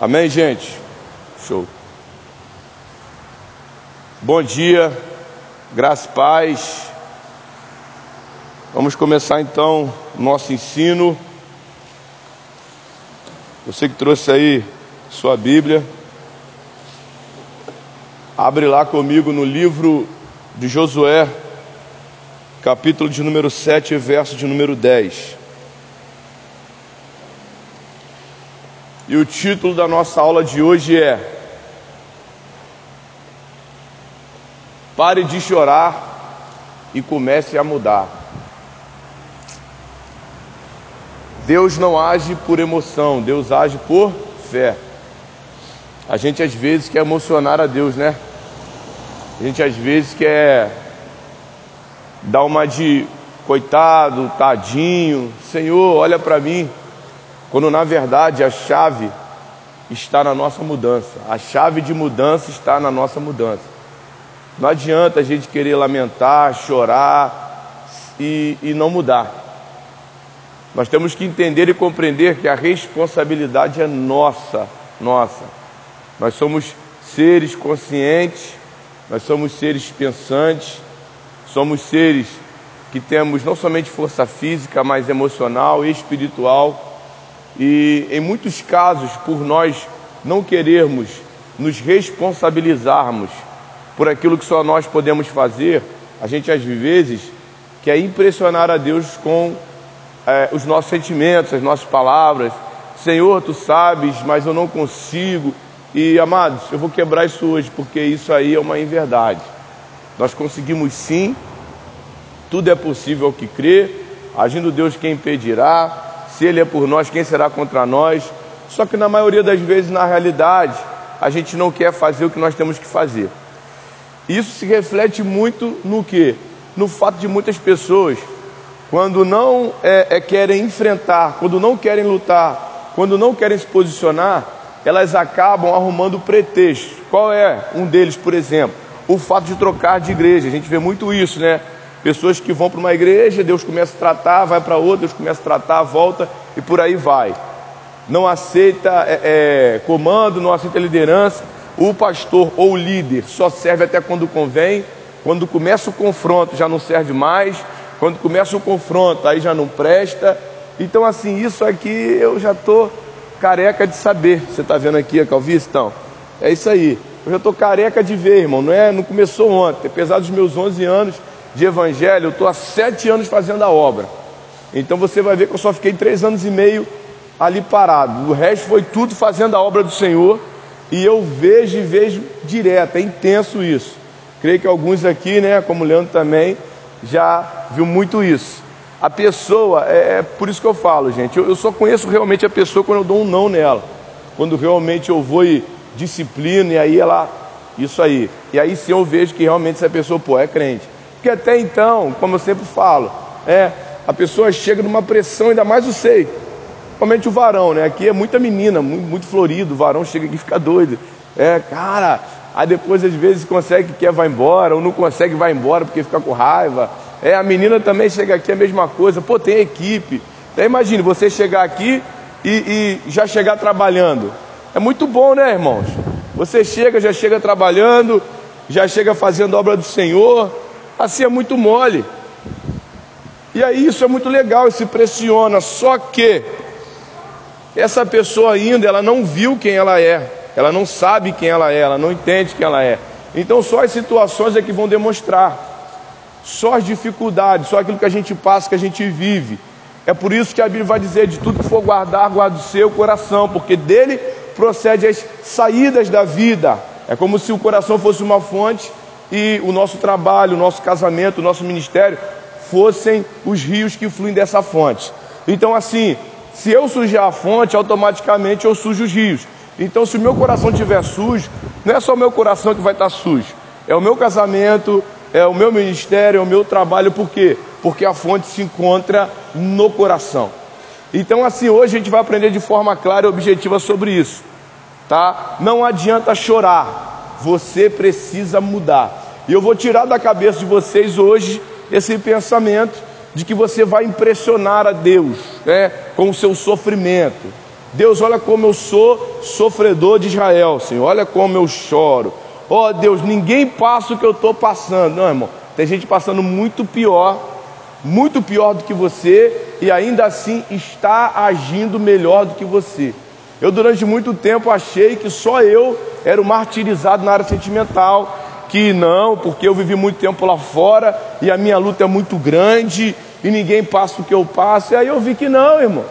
Amém, gente? Show. Bom dia, graça e paz. Vamos começar então nosso ensino. Você que trouxe aí sua Bíblia, abre lá comigo no livro de Josué, capítulo de número 7, verso de número 10. E o título da nossa aula de hoje é Pare de chorar e comece a mudar. Deus não age por emoção, Deus age por fé. A gente às vezes quer emocionar a Deus, né? A gente às vezes quer dar uma de coitado, tadinho, Senhor, olha para mim quando na verdade a chave está na nossa mudança. A chave de mudança está na nossa mudança. Não adianta a gente querer lamentar, chorar e, e não mudar. Nós temos que entender e compreender que a responsabilidade é nossa, nossa. Nós somos seres conscientes, nós somos seres pensantes, somos seres que temos não somente força física, mas emocional e espiritual e em muitos casos, por nós não querermos nos responsabilizarmos por aquilo que só nós podemos fazer, a gente às vezes quer impressionar a Deus com é, os nossos sentimentos, as nossas palavras. Senhor, tu sabes, mas eu não consigo. E amados, eu vou quebrar isso hoje, porque isso aí é uma inverdade. Nós conseguimos sim, tudo é possível ao que crê, agindo Deus quem impedirá, se Ele é por nós, quem será contra nós? Só que na maioria das vezes, na realidade, a gente não quer fazer o que nós temos que fazer. Isso se reflete muito no que? No fato de muitas pessoas, quando não é, é, querem enfrentar, quando não querem lutar, quando não querem se posicionar, elas acabam arrumando pretextos. Qual é um deles, por exemplo? O fato de trocar de igreja. A gente vê muito isso, né? Pessoas que vão para uma igreja, Deus começa a tratar, vai para outra, Deus começa a tratar, volta e por aí vai. Não aceita é, é, comando, não aceita liderança. O pastor ou o líder só serve até quando convém. Quando começa o confronto já não serve mais. Quando começa o confronto aí já não presta. Então assim, isso aqui eu já estou careca de saber. Você está vendo aqui a calvície? Então, é isso aí. Eu já estou careca de ver, irmão. Não, é, não começou ontem. Apesar dos meus 11 anos, de evangelho, eu estou há sete anos fazendo a obra. Então você vai ver que eu só fiquei três anos e meio ali parado. O resto foi tudo fazendo a obra do Senhor. E eu vejo e vejo direto, é intenso isso. Creio que alguns aqui, né, como o Leandro também, já viu muito isso. A pessoa, é, é por isso que eu falo, gente, eu, eu, só conheço realmente a pessoa quando eu dou um não nela. Quando realmente eu vou e disciplino, e aí ela, isso aí. E aí sim eu vejo que realmente essa pessoa, pô, é crente. Porque até então, como eu sempre falo, é, a pessoa chega numa pressão, ainda mais o sei. Principalmente o varão, né? Aqui é muita menina, muito, muito florido, o varão chega aqui e fica doido. É, cara, aí depois às vezes consegue que quer vai embora, ou não consegue vai embora porque fica com raiva. É, a menina também chega aqui a mesma coisa, pô, tem equipe. Então imagine você chegar aqui e, e já chegar trabalhando. É muito bom, né, irmãos? Você chega, já chega trabalhando, já chega fazendo obra do Senhor, Assim é muito mole. E aí isso é muito legal, se pressiona. Só que essa pessoa ainda, ela não viu quem ela é. Ela não sabe quem ela é, ela não entende quem ela é. Então só as situações é que vão demonstrar. Só as dificuldades, só aquilo que a gente passa, que a gente vive. É por isso que a Bíblia vai dizer: de tudo que for guardar, guarda o seu coração, porque dele procede as saídas da vida. É como se o coração fosse uma fonte e o nosso trabalho, o nosso casamento, o nosso ministério fossem os rios que fluem dessa fonte. Então, assim, se eu sujar a fonte, automaticamente eu sujo os rios. Então, se o meu coração estiver sujo, não é só o meu coração que vai estar sujo, é o meu casamento, é o meu ministério, é o meu trabalho, por quê? Porque a fonte se encontra no coração. Então, assim, hoje a gente vai aprender de forma clara e objetiva sobre isso, tá? Não adianta chorar, você precisa mudar. E eu vou tirar da cabeça de vocês hoje esse pensamento de que você vai impressionar a Deus né, com o seu sofrimento. Deus, olha como eu sou sofredor de Israel, Senhor, olha como eu choro. Ó oh, Deus, ninguém passa o que eu estou passando. Não, irmão, tem gente passando muito pior, muito pior do que você, e ainda assim está agindo melhor do que você. Eu, durante muito tempo, achei que só eu era o martirizado na área sentimental, que não, porque eu vivi muito tempo lá fora e a minha luta é muito grande e ninguém passa o que eu passo. E aí eu vi que não, irmão.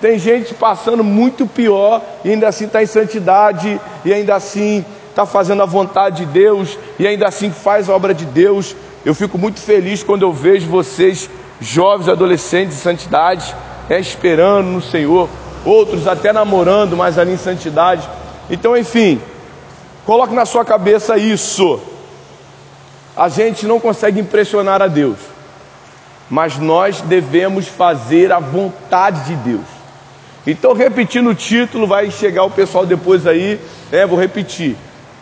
Tem gente passando muito pior e ainda assim está em santidade e ainda assim está fazendo a vontade de Deus e ainda assim faz a obra de Deus. Eu fico muito feliz quando eu vejo vocês, jovens, adolescentes em santidade, é, esperando no Senhor, outros até namorando, mas ali em santidade. Então, enfim, coloque na sua cabeça isso. A gente não consegue impressionar a Deus, mas nós devemos fazer a vontade de Deus. Então, repetindo o título, vai chegar o pessoal depois aí, né? Vou repetir.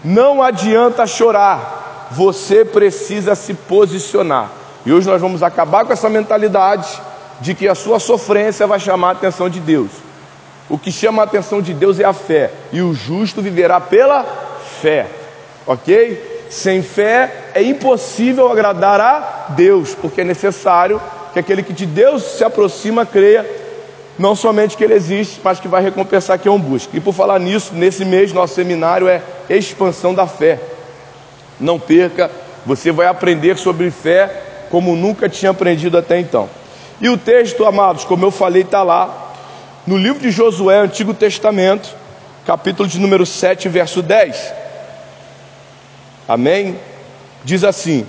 Não adianta chorar, você precisa se posicionar. E hoje nós vamos acabar com essa mentalidade de que a sua sofrência vai chamar a atenção de Deus. O que chama a atenção de Deus é a fé, e o justo viverá pela fé, ok? Sem fé é impossível agradar a Deus, porque é necessário que aquele que de Deus se aproxima creia, não somente que ele existe, mas que vai recompensar quem o busca. E por falar nisso, nesse mês nosso seminário é expansão da fé. Não perca, você vai aprender sobre fé como nunca tinha aprendido até então. E o texto, amados, como eu falei, está lá no livro de Josué, Antigo Testamento, capítulo de número 7, verso 10. Amém? Diz assim: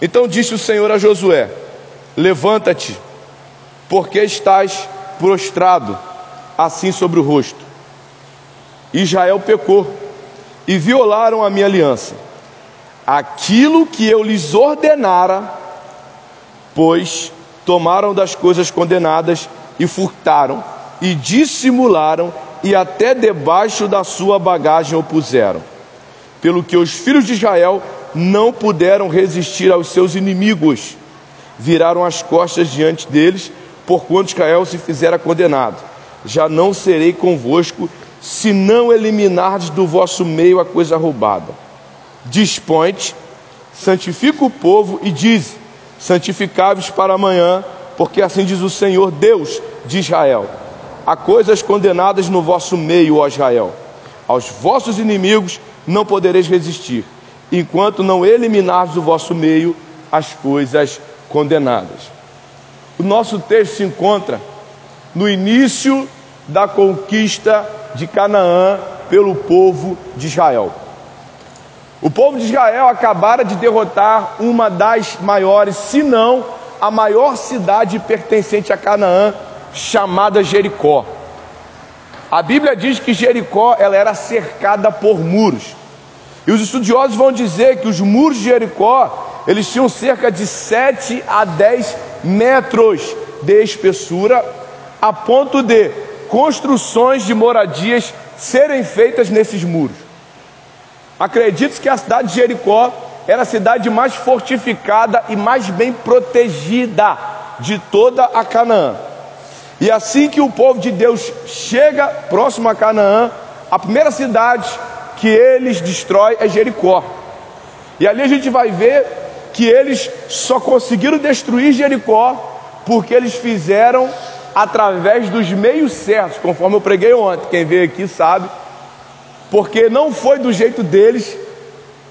Então disse o Senhor a Josué: Levanta-te, porque estás prostrado assim sobre o rosto. Israel pecou e violaram a minha aliança. Aquilo que eu lhes ordenara, pois tomaram das coisas condenadas e furtaram e dissimularam e até debaixo da sua bagagem o puseram pelo que os filhos de Israel não puderam resistir aos seus inimigos, viraram as costas diante deles, porquanto Israel se fizera condenado. Já não serei convosco, se não eliminardes do vosso meio a coisa roubada. Dispõe-te, santifica o povo e diz: santificai-vos para amanhã, porque assim diz o Senhor Deus de Israel: há coisas condenadas no vosso meio, ó Israel. Aos vossos inimigos não podereis resistir, enquanto não eliminardes do vosso meio as coisas condenadas. O nosso texto se encontra no início da conquista de Canaã pelo povo de Israel. O povo de Israel acabara de derrotar uma das maiores, se não a maior cidade pertencente a Canaã, chamada Jericó. A Bíblia diz que Jericó ela era cercada por muros. E os estudiosos vão dizer que os muros de Jericó, eles tinham cerca de 7 a 10 metros de espessura, a ponto de construções de moradias serem feitas nesses muros. Acredite que a cidade de Jericó era a cidade mais fortificada e mais bem protegida de toda a Canaã. E assim que o povo de Deus chega próximo a Canaã, a primeira cidade que eles destroem é Jericó. E ali a gente vai ver que eles só conseguiram destruir Jericó porque eles fizeram através dos meios certos, conforme eu preguei ontem. Quem veio aqui sabe. Porque não foi do jeito deles,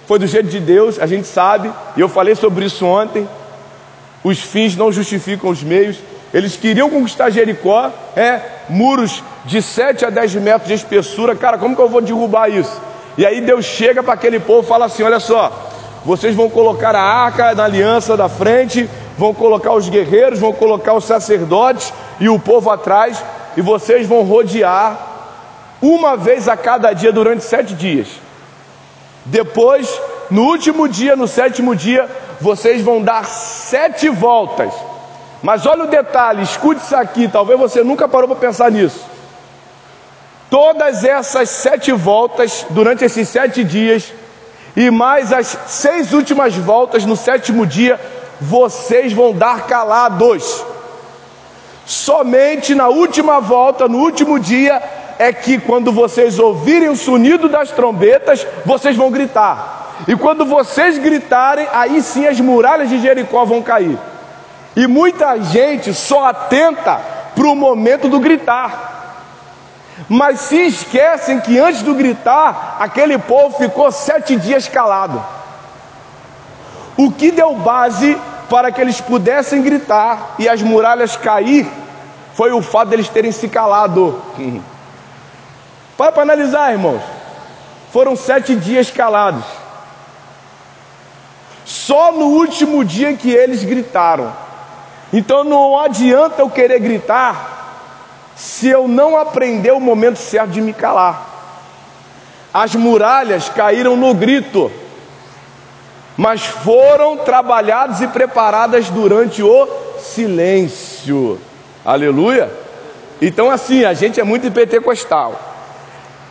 foi do jeito de Deus, a gente sabe, e eu falei sobre isso ontem. Os fins não justificam os meios. Eles queriam conquistar Jericó, é, muros de 7 a 10 metros de espessura. Cara, como que eu vou derrubar isso? E aí Deus chega para aquele povo e fala assim: Olha só, vocês vão colocar a arca na aliança da frente, vão colocar os guerreiros, vão colocar os sacerdotes e o povo atrás, e vocês vão rodear uma vez a cada dia durante sete dias. Depois, no último dia, no sétimo dia, vocês vão dar sete voltas. Mas olha o detalhe, escute isso aqui, talvez você nunca parou para pensar nisso. Todas essas sete voltas durante esses sete dias, e mais as seis últimas voltas no sétimo dia, vocês vão dar calados. Somente na última volta, no último dia, é que quando vocês ouvirem o sonido das trombetas, vocês vão gritar. E quando vocês gritarem, aí sim as muralhas de Jericó vão cair. E muita gente só atenta para o momento do gritar. Mas se esquecem que antes do gritar, aquele povo ficou sete dias calado. O que deu base para que eles pudessem gritar e as muralhas cair foi o fato deles terem se calado. Para para analisar, irmãos. Foram sete dias calados. Só no último dia que eles gritaram. Então não adianta eu querer gritar se eu não aprender o momento certo de me calar. As muralhas caíram no grito, mas foram trabalhadas e preparadas durante o silêncio. Aleluia! Então, assim, a gente é muito pentecostal.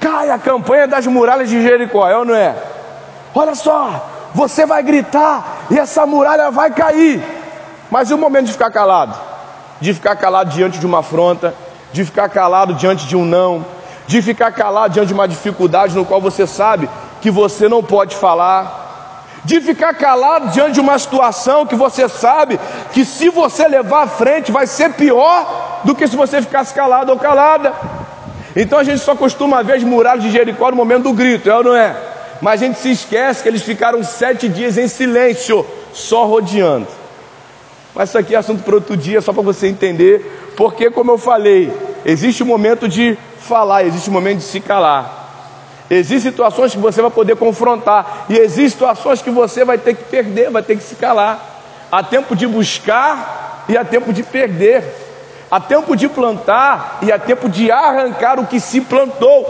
Cai a campanha das muralhas de Jericó, é ou não é? Olha só, você vai gritar e essa muralha vai cair. Mas e o momento de ficar calado? De ficar calado diante de uma afronta, de ficar calado diante de um não, de ficar calado diante de uma dificuldade no qual você sabe que você não pode falar, de ficar calado diante de uma situação que você sabe que se você levar à frente vai ser pior do que se você ficasse calado ou calada. Então a gente só costuma ver as muralhas de Jericó no momento do grito, é ou não é? Mas a gente se esquece que eles ficaram sete dias em silêncio, só rodeando. Mas isso aqui é assunto para outro dia, só para você entender porque, como eu falei, existe um momento de falar, existe um momento de se calar. Existem situações que você vai poder confrontar, e existem situações que você vai ter que perder, vai ter que se calar. Há tempo de buscar e há tempo de perder. Há tempo de plantar e há tempo de arrancar o que se plantou.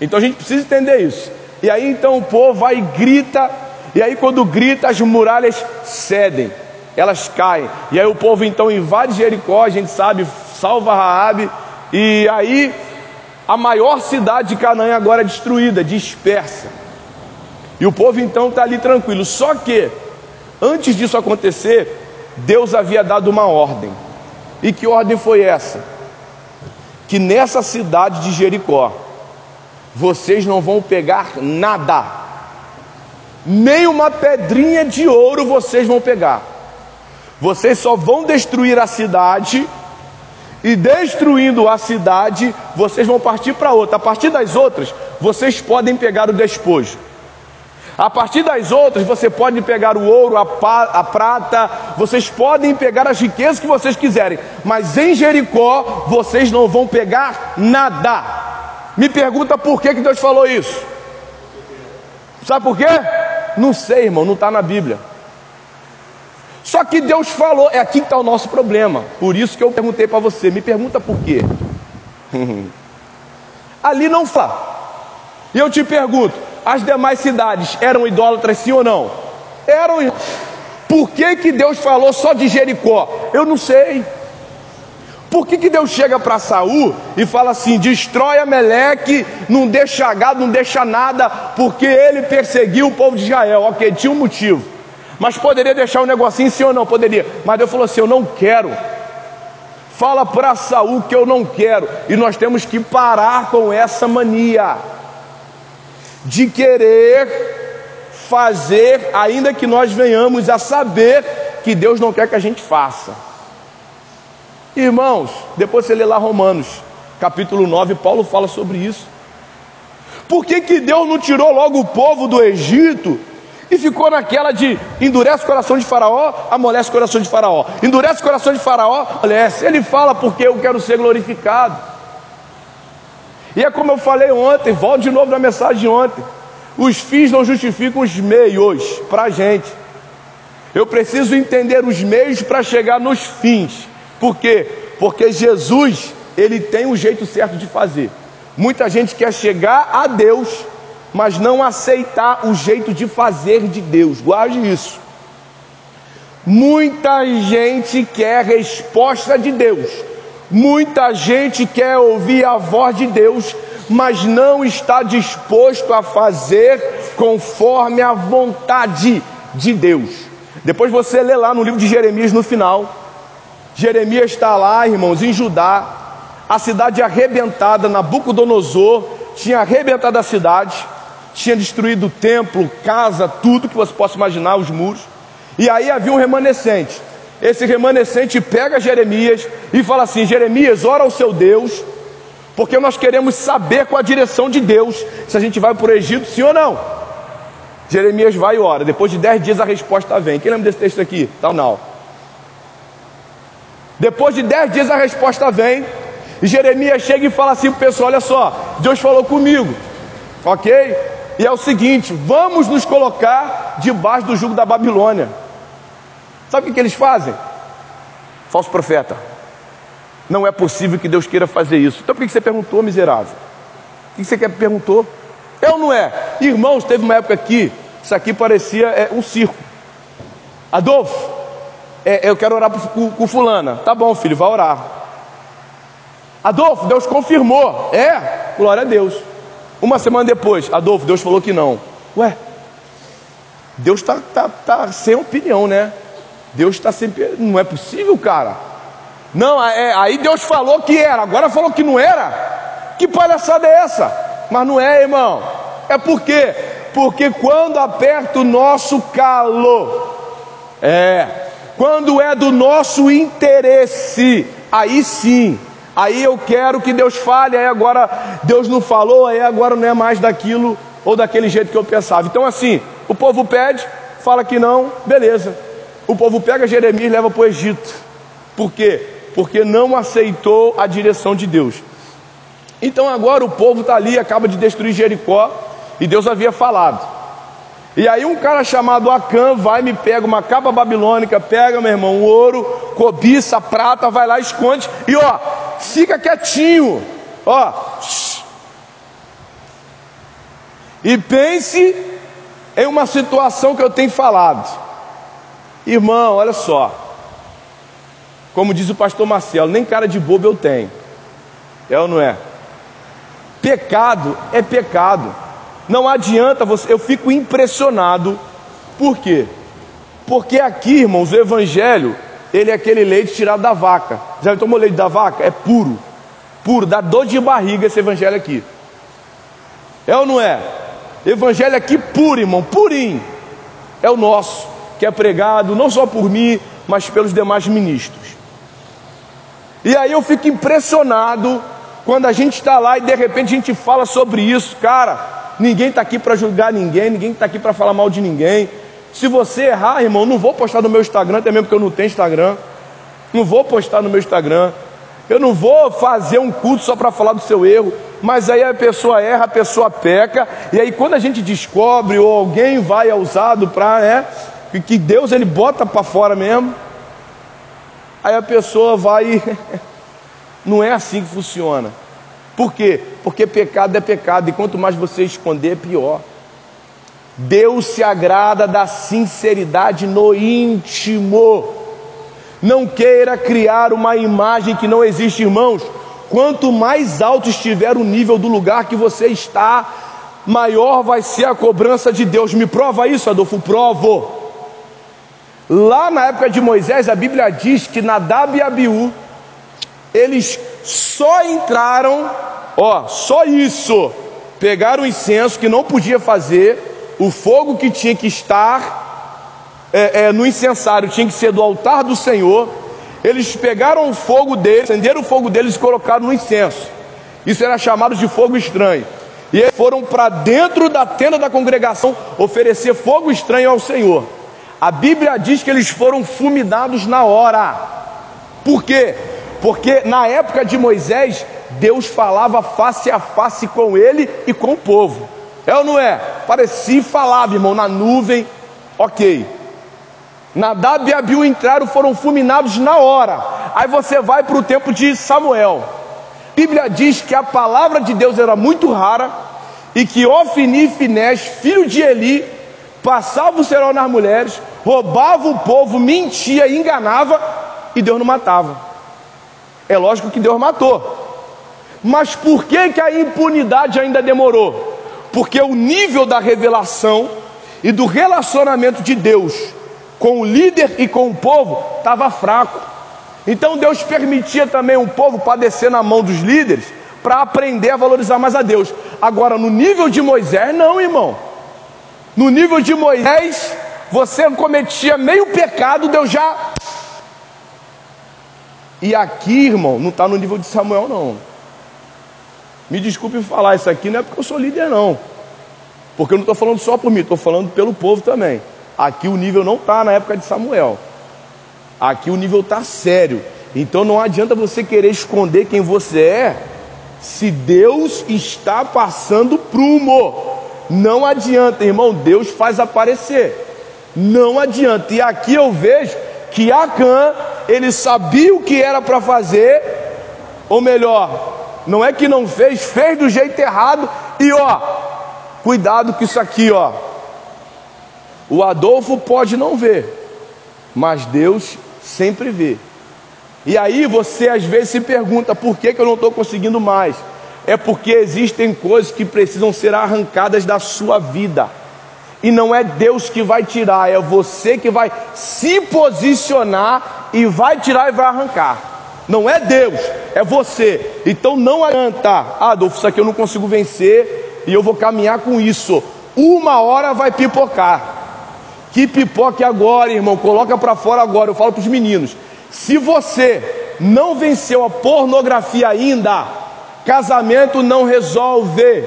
Então a gente precisa entender isso. E aí então o povo vai e grita, e aí quando grita as muralhas cedem elas caem. E aí o povo então invade Jericó, a gente sabe, salva Raabe, e aí a maior cidade de Canaã agora é destruída, dispersa. E o povo então está ali tranquilo. Só que, antes disso acontecer, Deus havia dado uma ordem. E que ordem foi essa? Que nessa cidade de Jericó, vocês não vão pegar nada, nem uma pedrinha de ouro vocês vão pegar. Vocês só vão destruir a cidade, e destruindo a cidade, vocês vão partir para outra. A partir das outras, vocês podem pegar o despojo. A partir das outras, você pode pegar o ouro, a, a, prata, vocês podem pegar as riquezas que vocês quiserem, mas em Jericó vocês não vão pegar nada. Me pergunta por que, que Deus falou isso? Sabe por quê? Não sei, irmão, não está na Bíblia. Só que Deus falou, é aqui que está o nosso problema. Por isso que eu perguntei para você, me pergunta por quê. Ali não fala. E eu te pergunto, as demais cidades eram idólatras sim ou não? Eram. Por que, que Deus falou só de Jericó? Eu não sei. Por que, que Deus chega para Saul e fala assim: destrói Meleque, não deixa gado, não deixa nada, porque ele perseguiu o povo de Israel? Ok, tinha um motivo. Mas poderia deixar um negocinho sim ou não? Poderia. Mas Deus falou assim: Eu não quero. Fala para Saul que eu não quero. E nós temos que parar com essa mania de querer fazer, ainda que nós venhamos a saber que Deus não quer que a gente faça. Irmãos, depois você lê lá Romanos, capítulo 9, Paulo fala sobre isso. Por que, que Deus não tirou logo o povo do Egito e ficou naquela de endurece o coração de Faraó, amolece o coração de Faraó. Endurece o coração de Faraó, amolece. Ele fala porque eu quero ser glorificado. E é como eu falei ontem, volto de novo na mensagem de ontem. Os fins não justificam os meios para a gente. Eu preciso entender os meios para chegar nos fins. Por quê? Porque Jesus, ele tem um jeito certo de fazer. Muita gente quer chegar a Deus mas não aceitar o jeito de fazer de Deus. Guarde isso. Muita gente quer resposta de Deus, muita gente quer ouvir a voz de Deus, mas não está disposto a fazer conforme a vontade de Deus. Depois você lê lá no livro de Jeremias no final, Jeremias está lá, irmãos, em Judá, a cidade arrebentada, Nabucodonosor tinha arrebentado a cidade, tinha destruído o templo, casa, tudo que você possa imaginar, os muros. E aí havia um remanescente. Esse remanescente pega Jeremias e fala assim: Jeremias, ora ao seu Deus, porque nós queremos saber qual a direção de Deus, se a gente vai para o Egito, sim ou não. Jeremias vai e ora. Depois de dez dias a resposta vem. Quem lembra desse texto aqui? Tá não. Depois de dez dias a resposta vem. E Jeremias chega e fala assim para o pessoal: Olha só, Deus falou comigo, ok? E é o seguinte: vamos nos colocar debaixo do jugo da Babilônia. Sabe o que, que eles fazem? Falso profeta. Não é possível que Deus queira fazer isso. Então por que você perguntou, miserável? O que você quer perguntou? É ou não é? Irmãos, teve uma época aqui, isso aqui parecia é, um circo. Adolfo, é, eu quero orar com, fulana. Tá bom, filho, vai orar. Adolfo, Deus confirmou. É, glória a Deus. Uma semana depois, Adolfo, Deus falou que não. Ué, Deus está tá, tá sem opinião, né? Deus está sempre. Não é possível, cara. Não, é, aí Deus falou que era, agora falou que não era. Que palhaçada é essa? Mas não é, irmão. É por quê? Porque quando aperta o nosso calo, é, quando é do nosso interesse, aí sim, aí eu quero que Deus fale, aí agora Deus não falou, aí agora não é mais daquilo ou daquele jeito que eu pensava. Então, assim, o povo pede, fala que não, beleza. O povo pega Jeremias e leva para o Egito. Por quê? Porque não aceitou a direção de Deus. Então agora o povo está ali, acaba de destruir Jericó, e Deus havia falado. E aí um cara chamado Acã vai me pega uma capa babilônica, pega, meu irmão, ouro, cobiça, prata, vai lá, esconde, e ó, fica quietinho, ó. E pense em uma situação que eu tenho falado. Irmão, olha só. Como diz o pastor Marcelo, nem cara de bobo eu tenho. É ou não é? Pecado é pecado. Não adianta você, eu fico impressionado. Por quê? Porque aqui, irmãos, o evangelho, ele é aquele leite tirado da vaca. Já tomou leite da vaca? É puro. Puro, dá dor de barriga esse evangelho aqui. É ou não é? Evangelho aqui puro, irmão, purinho. É o nosso que é pregado não só por mim, mas pelos demais ministros. E aí eu fico impressionado quando a gente está lá e de repente a gente fala sobre isso, cara. Ninguém está aqui para julgar ninguém, ninguém está aqui para falar mal de ninguém. Se você errar, irmão, não vou postar no meu Instagram, até mesmo porque eu não tenho Instagram. Não vou postar no meu Instagram. Eu não vou fazer um culto só para falar do seu erro. Mas aí a pessoa erra, a pessoa peca. E aí quando a gente descobre ou alguém vai ao usado para, né, que Deus ele bota para fora mesmo. Aí a pessoa vai. Não é assim que funciona. Por quê? Porque pecado é pecado e quanto mais você esconder, pior. Deus se agrada da sinceridade no íntimo. Não queira criar uma imagem que não existe, irmãos. Quanto mais alto estiver o nível do lugar que você está, maior vai ser a cobrança de Deus. Me prova isso, Adolfo? Provo. Lá na época de Moisés, a Bíblia diz que Nadab e Abiú, eles só entraram, ó, só isso, pegaram o incenso que não podia fazer, o fogo que tinha que estar é, é, no incensário tinha que ser do altar do Senhor. Eles pegaram o fogo deles, acenderam o fogo deles e colocaram no incenso. Isso era chamado de fogo estranho. E eles foram para dentro da tenda da congregação oferecer fogo estranho ao Senhor. A Bíblia diz que eles foram fulminados na hora. Por quê? Porque na época de Moisés, Deus falava face a face com ele e com o povo. É ou não é? Parecia falava, irmão, na nuvem. Ok. Nadab e Abiú entraram, foram fulminados na hora. Aí você vai para o tempo de Samuel. A Bíblia diz que a palavra de Deus era muito rara e que Ofni e Finés, filho de Eli, passava o serol nas mulheres, roubava o povo, mentia, enganava e Deus não matava. É lógico que Deus matou. Mas por que, que a impunidade ainda demorou? Porque o nível da revelação e do relacionamento de Deus com o líder e com o povo estava fraco. Então Deus permitia também um povo padecer na mão dos líderes para aprender a valorizar mais a Deus. Agora, no nível de Moisés, não, irmão. No nível de Moisés, você cometia meio pecado, Deus já. E aqui, irmão, não está no nível de Samuel, não. Me desculpe falar isso aqui, não é porque eu sou líder, não. Porque eu não estou falando só por mim, estou falando pelo povo também. Aqui o nível não está na época de Samuel. Aqui o nível está sério. Então não adianta você querer esconder quem você é, se Deus está passando prumo. Não adianta, irmão, Deus faz aparecer. Não adianta. E aqui eu vejo que Acã, ele sabia o que era para fazer, ou melhor, não é que não fez, fez do jeito errado, e ó, cuidado com isso aqui, ó. O Adolfo pode não ver, mas Deus sempre vê. E aí você às vezes se pergunta por que, que eu não estou conseguindo mais. É porque existem coisas que precisam ser arrancadas da sua vida. E não é Deus que vai tirar, é você que vai se posicionar e vai tirar e vai arrancar. Não é Deus, é você. Então não adianta, ah, Adolfo, isso aqui eu não consigo vencer e eu vou caminhar com isso. Uma hora vai pipocar. Que pipoque agora, irmão, coloca para fora agora. Eu falo para os meninos: se você não venceu a pornografia ainda, casamento não resolve.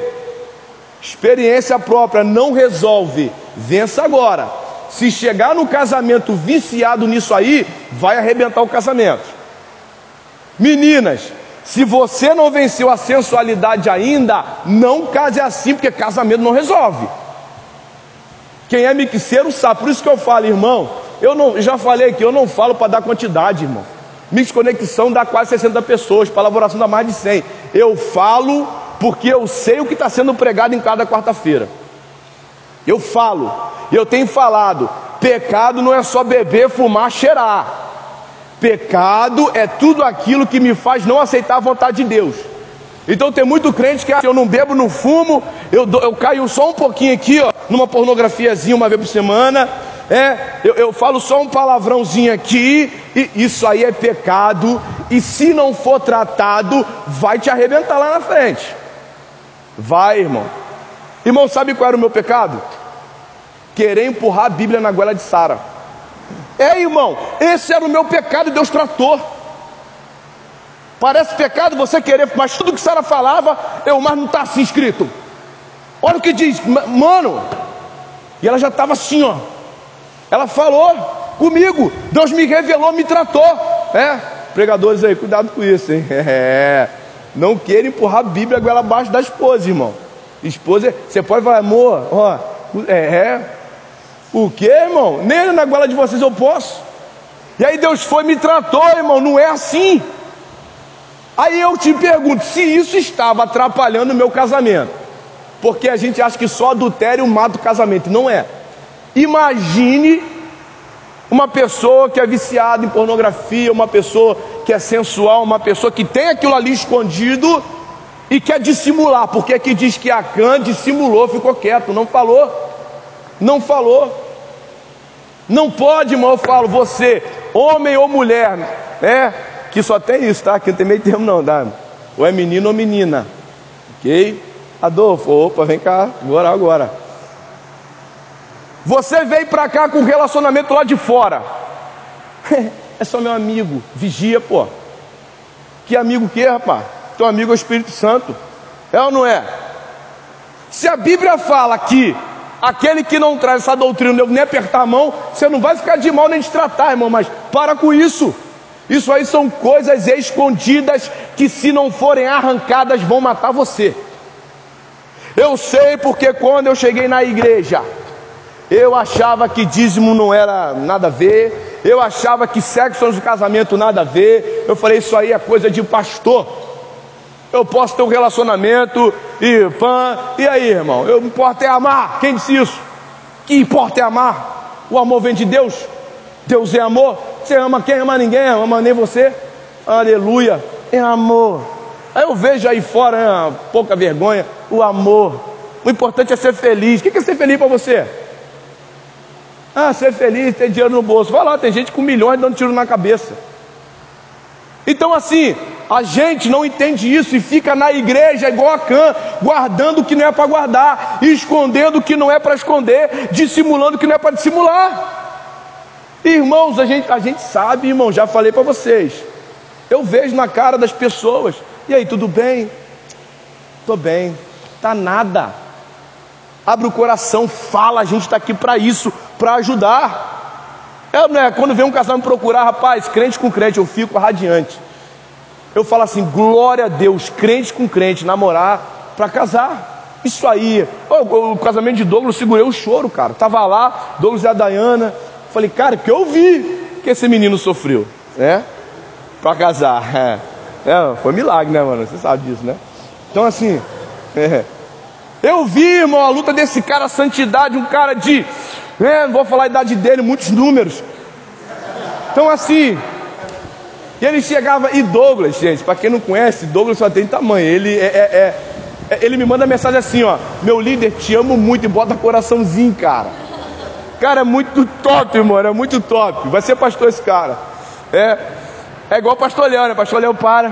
Experiência própria não resolve. Vença agora. Se chegar no casamento viciado nisso aí, vai arrebentar o casamento. Meninas, se você não venceu a sensualidade ainda, não case assim, porque casamento não resolve. Quem é mixeiro sabe, por isso que eu falo, irmão. Eu não, já falei aqui, eu não falo para dar quantidade, irmão. Mix Conexão dá quase 60 pessoas, para elaboração dá mais de 100. Eu falo porque eu sei o que está sendo pregado em cada quarta-feira. Eu falo, eu tenho falado, pecado não é só beber, fumar, cheirar. Pecado é tudo aquilo que me faz não aceitar a vontade de Deus. Então tem muito crente que ah, eu não bebo, não fumo, eu, eu caio só um pouquinho aqui, ó, numa pornografiazinha uma vez por semana, é, eu, eu falo só um palavrãozinho aqui, e isso aí é pecado, e se não for tratado, vai te arrebentar lá na frente. Vai, irmão. Irmão, sabe qual era o meu pecado? Querer empurrar a Bíblia na goela de Sara. É, irmão, esse era o meu pecado e Deus tratou. Parece pecado você querer, mas tudo que Sara falava, eu, mas não está assim escrito. Olha o que diz, mano. E ela já estava assim, ó. Ela falou comigo, Deus me revelou, me tratou. É, pregadores aí, cuidado com isso, hein? É. Não queira empurrar a Bíblia goela abaixo da esposa, irmão. Esposa, você pode falar, amor, ó, é, é. O que, irmão? Nem na goela de vocês eu posso. E aí Deus foi me tratou, irmão. Não é assim. Aí eu te pergunto, se isso estava atrapalhando o meu casamento, porque a gente acha que só adultério mata o casamento, não é. Imagine uma pessoa que é viciada em pornografia, uma pessoa que é sensual, uma pessoa que tem aquilo ali escondido e quer dissimular, porque aqui diz que Acã dissimulou, ficou quieto, não falou, não falou. Não pode, irmão, eu falo, você, homem ou mulher, né? Que só tem isso, tá? Que não tem meio termo, não, tá? Ou é menino ou menina, ok? Adolfo, opa, vem cá, agora, agora. Você veio para cá com relacionamento lá de fora. é só meu amigo. Vigia, pô. Que amigo que, rapaz? Teu amigo é o Espírito Santo. É ou não é? Se a Bíblia fala que aquele que não traz essa doutrina, não nem apertar a mão, você não vai ficar de mal nem de tratar, irmão, mas para com isso. Isso aí são coisas escondidas que, se não forem arrancadas, vão matar você. Eu sei porque quando eu cheguei na igreja, eu achava que dízimo não era nada a ver. Eu achava que sexo antes casamento nada a ver. Eu falei, isso aí é coisa de pastor. Eu posso ter um relacionamento e pã. E aí, irmão? Eu importa é amar. Quem disse isso? Que importa é amar? O amor vem de Deus. Deus é amor. Você ama quem ama ninguém, ama nem você. Aleluia. É amor. Aí eu vejo aí fora, né, pouca vergonha, o amor. O importante é ser feliz. O que é ser feliz para você? Ah, ser feliz, ter dinheiro no bolso. Vai lá, tem gente com milhões dando tiro na cabeça. Então, assim, a gente não entende isso e fica na igreja igual a Cã, guardando o que não é para guardar, escondendo o que não é para esconder, dissimulando o que não é para dissimular. Irmãos, a gente, a gente sabe, irmão, já falei para vocês. Eu vejo na cara das pessoas. E aí, tudo bem? Tô bem. Tá nada. Abre o coração, fala, a gente está aqui para isso, para ajudar. Eu, né, quando vem um casal me procurar, rapaz, crente com crente, eu fico radiante. Eu falo assim, glória a Deus, crente com crente, namorar para casar. Isso aí, o, o, casamento de Douglas, segurei o choro, cara. Tava lá, Douglas e a Dayana. Falei, cara, que eu vi que esse menino sofreu, né? Para casar. É. é. foi milagre, né, mano? Você sabe disso, né? Então, assim, é. eu vi, irmão, a luta desse cara, a santidade, um cara de é, não vou falar a idade dele, muitos números. Então assim, ele chegava, e Douglas, gente, para quem não conhece, Douglas só tem tamanho. Ele é, é, é, ele me manda mensagem assim, ó, meu líder, te amo muito, e bota coraçãozinho, cara. Cara, é muito top, irmão, é muito top. Vai ser pastor esse cara. É, é igual pastor Leão, né? Pastor Leão para.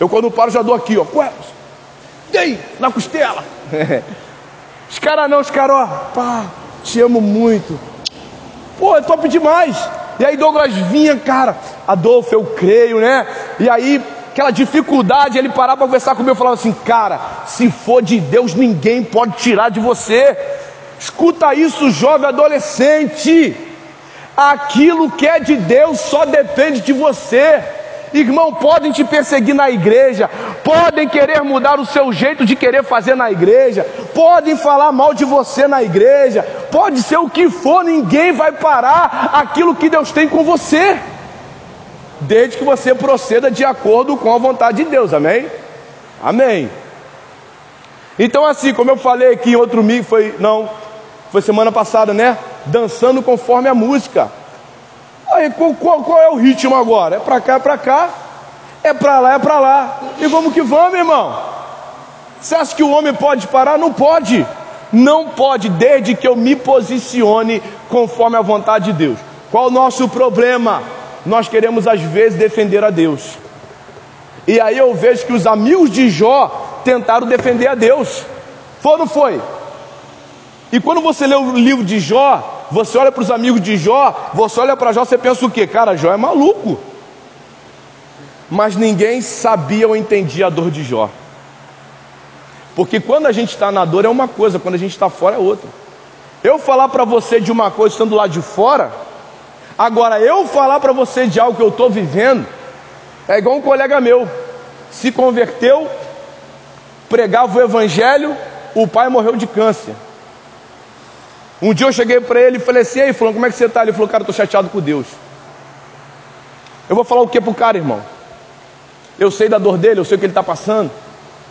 Eu quando paro já dou aqui, ó. Tem, na costela. Os caras não, os caras, ó, pá, te amo muito. Pô, é top demais. E aí Douglas vinha, cara, Adolfo, eu creio, né? E aí, aquela dificuldade, ele parava para conversar comigo e falava assim, cara, se for de Deus, ninguém pode tirar de você. Escuta isso, jovem adolescente. Aquilo que é de Deus só depende de você. Irmão, podem te perseguir na igreja, podem querer mudar o seu jeito de querer fazer na igreja, podem falar mal de você na igreja, pode ser o que for, ninguém vai parar aquilo que Deus tem com você, desde que você proceda de acordo com a vontade de Deus, amém? Amém. Então, assim, como eu falei aqui em outro mico, foi, não, foi semana passada, né? Dançando conforme a música. Aí qual, qual, qual é o ritmo agora? É para cá, é para cá, é para lá, é para lá. E vamos que vamos, irmão. Você acha que o homem pode parar? Não pode. Não pode, desde que eu me posicione conforme a vontade de Deus. Qual o nosso problema? Nós queremos às vezes defender a Deus. E aí eu vejo que os amigos de Jó tentaram defender a Deus. Foi ou não foi? E quando você lê o livro de Jó, você olha para os amigos de Jó, você olha para Jó, você pensa o quê? Cara, Jó é maluco. Mas ninguém sabia ou entendia a dor de Jó. Porque quando a gente está na dor é uma coisa, quando a gente está fora é outra. Eu falar para você de uma coisa estando lá de fora, agora eu falar para você de algo que eu estou vivendo, é igual um colega meu, se converteu, pregava o evangelho, o pai morreu de câncer. Um dia eu cheguei para ele e falei assim: Ei, Fulano, como é que você está? Ele falou: Cara, eu estou chateado com Deus. Eu vou falar o que para o cara, irmão? Eu sei da dor dele, eu sei o que ele está passando.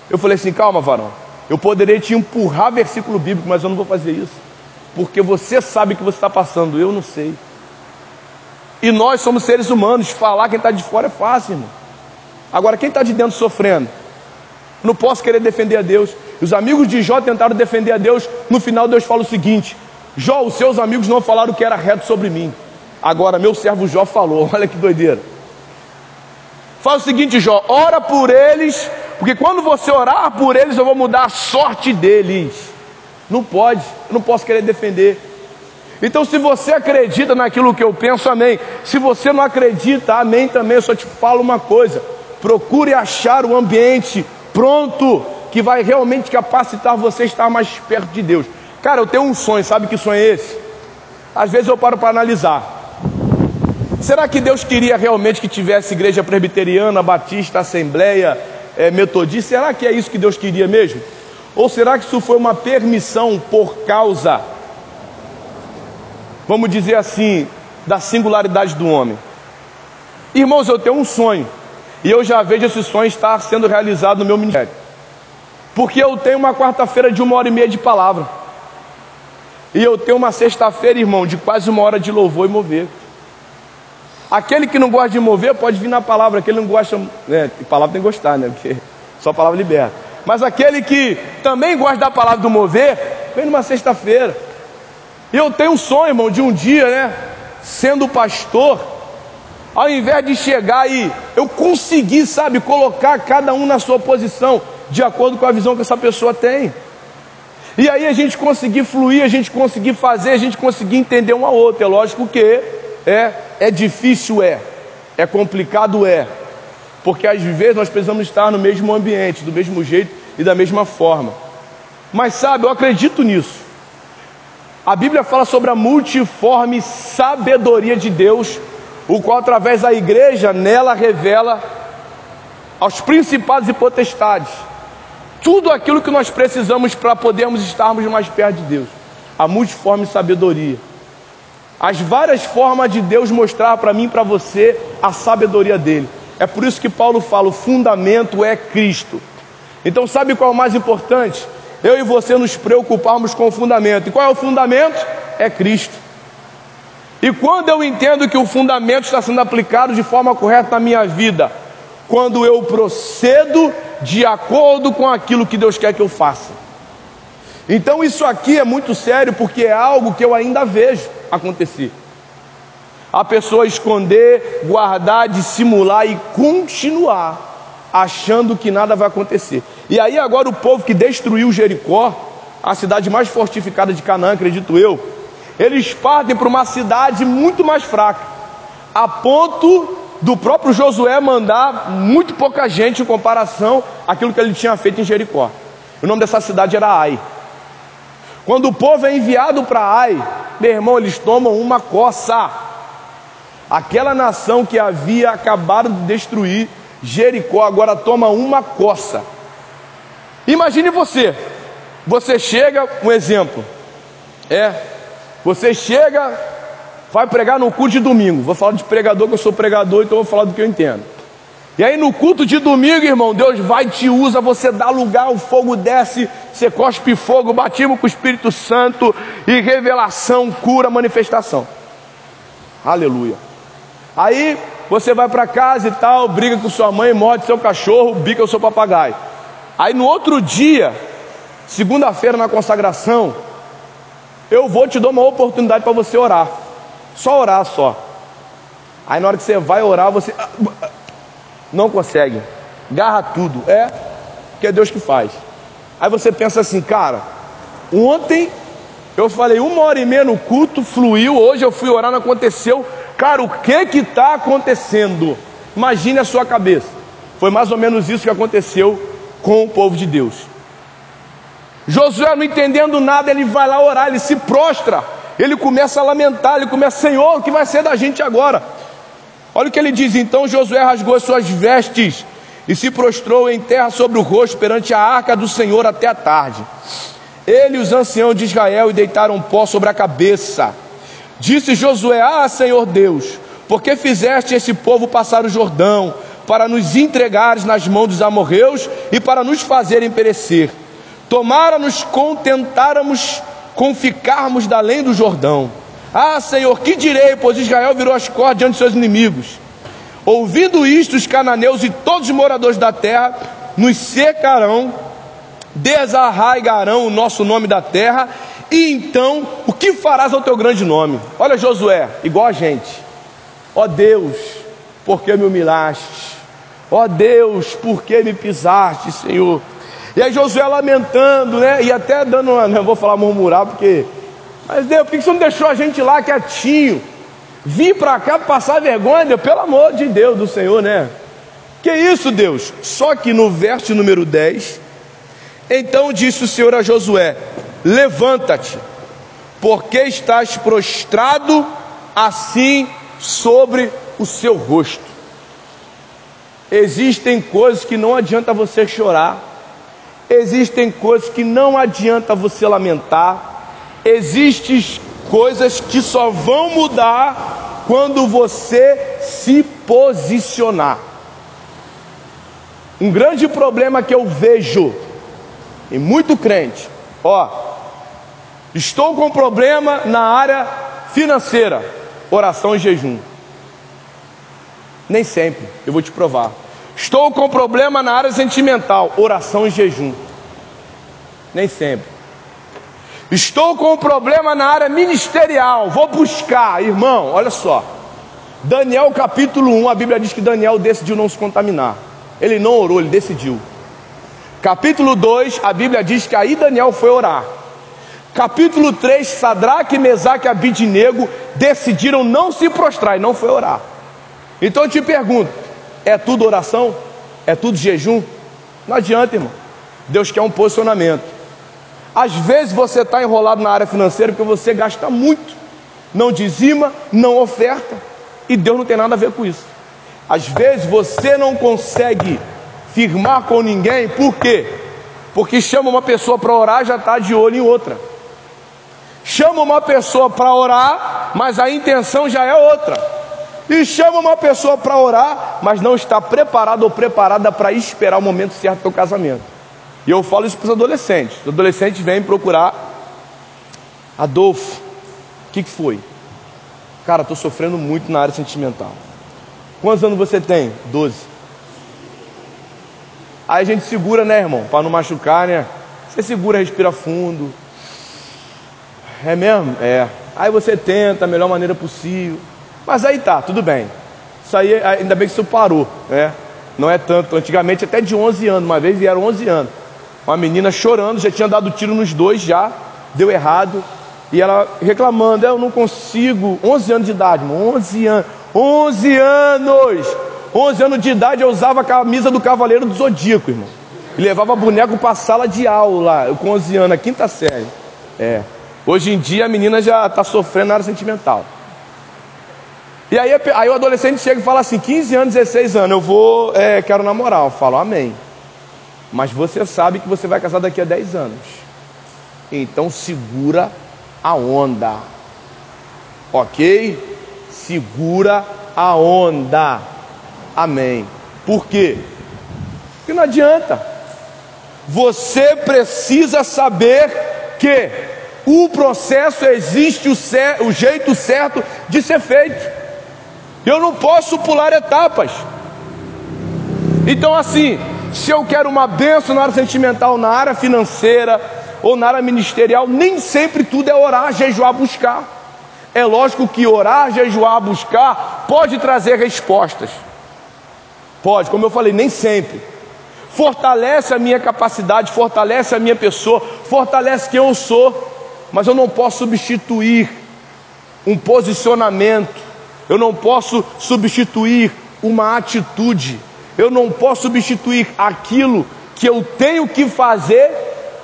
Eu falei assim: Calma, varão. Eu poderia te empurrar versículo bíblico, mas eu não vou fazer isso. Porque você sabe o que você está passando, eu não sei. E nós somos seres humanos, falar quem está de fora é fácil, irmão. Agora, quem está de dentro sofrendo? Não posso querer defender a Deus. Os amigos de Jó tentaram defender a Deus. No final, Deus fala o seguinte: Jó, os seus amigos não falaram que era reto sobre mim. Agora, meu servo Jó falou. Olha que doideira. Fala o seguinte, Jó: ora por eles, porque quando você orar por eles, eu vou mudar a sorte deles. Não pode, eu não posso querer defender. Então, se você acredita naquilo que eu penso, amém. Se você não acredita, amém também. Eu só te falo uma coisa: procure achar o ambiente pronto que vai realmente capacitar você a estar mais perto de Deus. Cara, eu tenho um sonho, sabe que sonho é esse? Às vezes eu paro para analisar. Será que Deus queria realmente que tivesse igreja presbiteriana, batista, assembleia, é, metodista? Será que é isso que Deus queria mesmo? Ou será que isso foi uma permissão por causa, vamos dizer assim, da singularidade do homem? Irmãos, eu tenho um sonho, e eu já vejo esse sonho estar sendo realizado no meu ministério, porque eu tenho uma quarta-feira de uma hora e meia de palavra. E eu tenho uma sexta-feira, irmão, de quase uma hora de louvor e mover. Aquele que não gosta de mover pode vir na palavra, aquele que não gosta, né? Palavra tem que gostar, né? Porque só a palavra liberta. Mas aquele que também gosta da palavra do mover, vem numa sexta-feira. E eu tenho um sonho, irmão, de um dia, né? Sendo pastor, ao invés de chegar e eu conseguir, sabe, colocar cada um na sua posição, de acordo com a visão que essa pessoa tem. E aí a gente conseguir fluir, a gente conseguir fazer, a gente conseguir entender um ao outro. É lógico que é, é difícil, é, é complicado, é. Porque às vezes nós precisamos estar no mesmo ambiente, do mesmo jeito e da mesma forma. Mas sabe, eu acredito nisso. A Bíblia fala sobre a multiforme sabedoria de Deus, o qual através da igreja nela revela aos principados e potestades tudo aquilo que nós precisamos para podermos estarmos mais perto de Deus. A multiforme sabedoria. As várias formas de Deus mostrar para mim e para você a sabedoria dele. É por isso que Paulo fala: o fundamento é Cristo. Então, sabe qual é o mais importante? Eu e você nos preocuparmos com o fundamento. E qual é o fundamento? É Cristo. E quando eu entendo que o fundamento está sendo aplicado de forma correta na minha vida, quando eu procedo de acordo com aquilo que Deus quer que eu faça. Então isso aqui é muito sério porque é algo que eu ainda vejo acontecer. A pessoa esconder, guardar, dissimular e continuar achando que nada vai acontecer. E aí agora o povo que destruiu Jericó, a cidade mais fortificada de Canaã, acredito eu, eles partem para uma cidade muito mais fraca, a ponto do próprio Josué mandar muito pouca gente em comparação àquilo que ele tinha feito em Jericó. O nome dessa cidade era Ai. Quando o povo é enviado para Ai, meu irmão, eles tomam uma coça. Aquela nação que havia acabado de destruir Jericó agora toma uma coça. Imagine você, você chega, um exemplo, é, você chega vai pregar no culto de domingo. Vou falar de pregador, que eu sou pregador, então vou falar do que eu entendo. E aí no culto de domingo, irmão, Deus vai te usa, você dá lugar, o fogo desce, você cospe fogo, batismo com o Espírito Santo e revelação, cura, manifestação. Aleluia. Aí você vai para casa e tal, briga com sua mãe, morde seu cachorro, bica o seu papagaio. Aí no outro dia, segunda-feira na consagração, eu vou te dar uma oportunidade para você orar. Só orar só. Aí na hora que você vai orar, você ah, não consegue. Garra tudo. É, que é Deus que faz. Aí você pensa assim, cara, ontem eu falei uma hora e meia no culto, fluiu, hoje eu fui orar, não aconteceu. Cara, o que que está acontecendo? Imagine a sua cabeça. Foi mais ou menos isso que aconteceu com o povo de Deus. Josué, não entendendo nada, ele vai lá orar, ele se prostra ele começa a lamentar, ele começa, Senhor, o que vai ser da gente agora? Olha o que ele diz: então Josué rasgou as suas vestes e se prostrou em terra sobre o rosto perante a arca do Senhor até a tarde. Ele e os anciãos de Israel e deitaram pó sobre a cabeça. Disse Josué: Ah, Senhor Deus, por que fizeste esse povo passar o Jordão para nos entregares nas mãos dos amorreus e para nos fazerem perecer? Tomara-nos contentáramos com ficarmos da além do Jordão. Ah, Senhor, que direi, pois Israel virou as cordas diante de seus inimigos. Ouvindo isto, os cananeus e todos os moradores da terra nos secarão, desarraigarão o nosso nome da terra, e então o que farás ao teu grande nome? Olha Josué, igual a gente. Ó oh Deus, por que me humilhaste? Ó oh Deus, por que me pisaste, Senhor? E aí Josué lamentando, né? E até dando uma. Não vou falar murmurar, porque. Mas Deus, por que você não deixou a gente lá quietinho? Vim para cá passar vergonha, Deus, pelo amor de Deus, do Senhor, né? Que isso, Deus? Só que no verso número 10, então disse o Senhor a Josué: Levanta-te, porque estás prostrado assim sobre o seu rosto. Existem coisas que não adianta você chorar, Existem coisas que não adianta você lamentar. Existem coisas que só vão mudar quando você se posicionar. Um grande problema que eu vejo em muito crente, ó, estou com problema na área financeira, oração e jejum. Nem sempre, eu vou te provar. Estou com problema na área sentimental, oração e jejum. Nem sempre. Estou com problema na área ministerial, vou buscar, irmão, olha só. Daniel capítulo 1, a Bíblia diz que Daniel decidiu não se contaminar. Ele não orou, ele decidiu. Capítulo 2, a Bíblia diz que aí Daniel foi orar. Capítulo 3, Sadraque, Mesaque e Abidinego decidiram não se prostrar e não foi orar. Então eu te pergunto, é tudo oração? É tudo jejum? Não adianta, irmão. Deus quer um posicionamento. Às vezes você está enrolado na área financeira porque você gasta muito, não dizima, não oferta, e Deus não tem nada a ver com isso. Às vezes você não consegue firmar com ninguém, por quê? Porque chama uma pessoa para orar, já está de olho em outra. Chama uma pessoa para orar, mas a intenção já é outra. E chama uma pessoa para orar, mas não está preparado ou preparada para esperar o momento certo para o casamento. E eu falo isso para os adolescentes. Os adolescentes vêm procurar Adolfo. O que, que foi? Cara, estou sofrendo muito na área sentimental. Quantos anos você tem? Doze. Aí a gente segura, né, irmão? Para não machucar, né? Você segura, respira fundo. É mesmo? É. Aí você tenta a melhor maneira possível. Mas aí tá, tudo bem. Isso aí, ainda bem que isso parou, né? Não é tanto. Antigamente, até de 11 anos. Uma vez vieram 11 anos. Uma menina chorando, já tinha dado tiro nos dois já. Deu errado. E ela reclamando, eu não consigo. 11 anos de idade, irmão. 11 anos. 11 anos! 11 anos de idade eu usava a camisa do Cavaleiro do Zodíaco, irmão. E levava boneco para sala de aula, com 11 anos, a quinta série. É. Hoje em dia a menina já está sofrendo na área sentimental. E aí, aí o adolescente chega e fala assim: 15 anos, 16 anos, eu vou, é, quero namorar. Eu falo, amém. Mas você sabe que você vai casar daqui a 10 anos. Então segura a onda. Ok? Segura a onda. Amém. Por quê? Porque não adianta. Você precisa saber que o processo existe o, o jeito certo de ser feito. Eu não posso pular etapas. Então, assim, se eu quero uma benção na área sentimental, na área financeira ou na área ministerial, nem sempre tudo é orar, jejuar, buscar. É lógico que orar, jejuar, buscar pode trazer respostas. Pode, como eu falei, nem sempre. Fortalece a minha capacidade, fortalece a minha pessoa, fortalece quem eu sou, mas eu não posso substituir um posicionamento, eu não posso substituir uma atitude, eu não posso substituir aquilo que eu tenho que fazer,